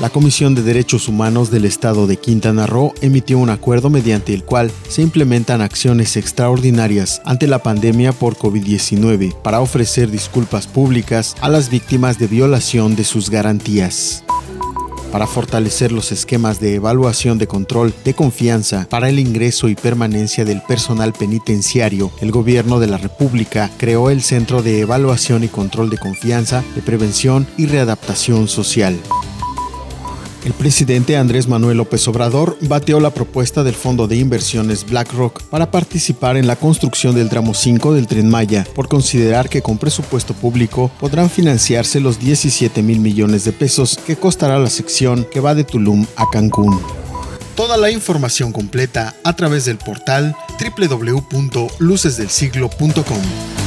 La Comisión de Derechos Humanos del Estado de Quintana Roo emitió un acuerdo mediante el cual se implementan acciones extraordinarias ante la pandemia por COVID-19 para ofrecer disculpas públicas a las víctimas de violación de sus garantías para fortalecer los esquemas de evaluación de control de confianza para el ingreso y permanencia del personal penitenciario, el gobierno de la República creó el Centro de Evaluación y Control de Confianza, de Prevención y Readaptación Social. El presidente Andrés Manuel López Obrador bateó la propuesta del fondo de inversiones BlackRock para participar en la construcción del tramo 5 del tren Maya, por considerar que con presupuesto público podrán financiarse los 17 mil millones de pesos que costará la sección que va de Tulum a Cancún. Toda la información completa a través del portal www.lucesdelsiglo.com.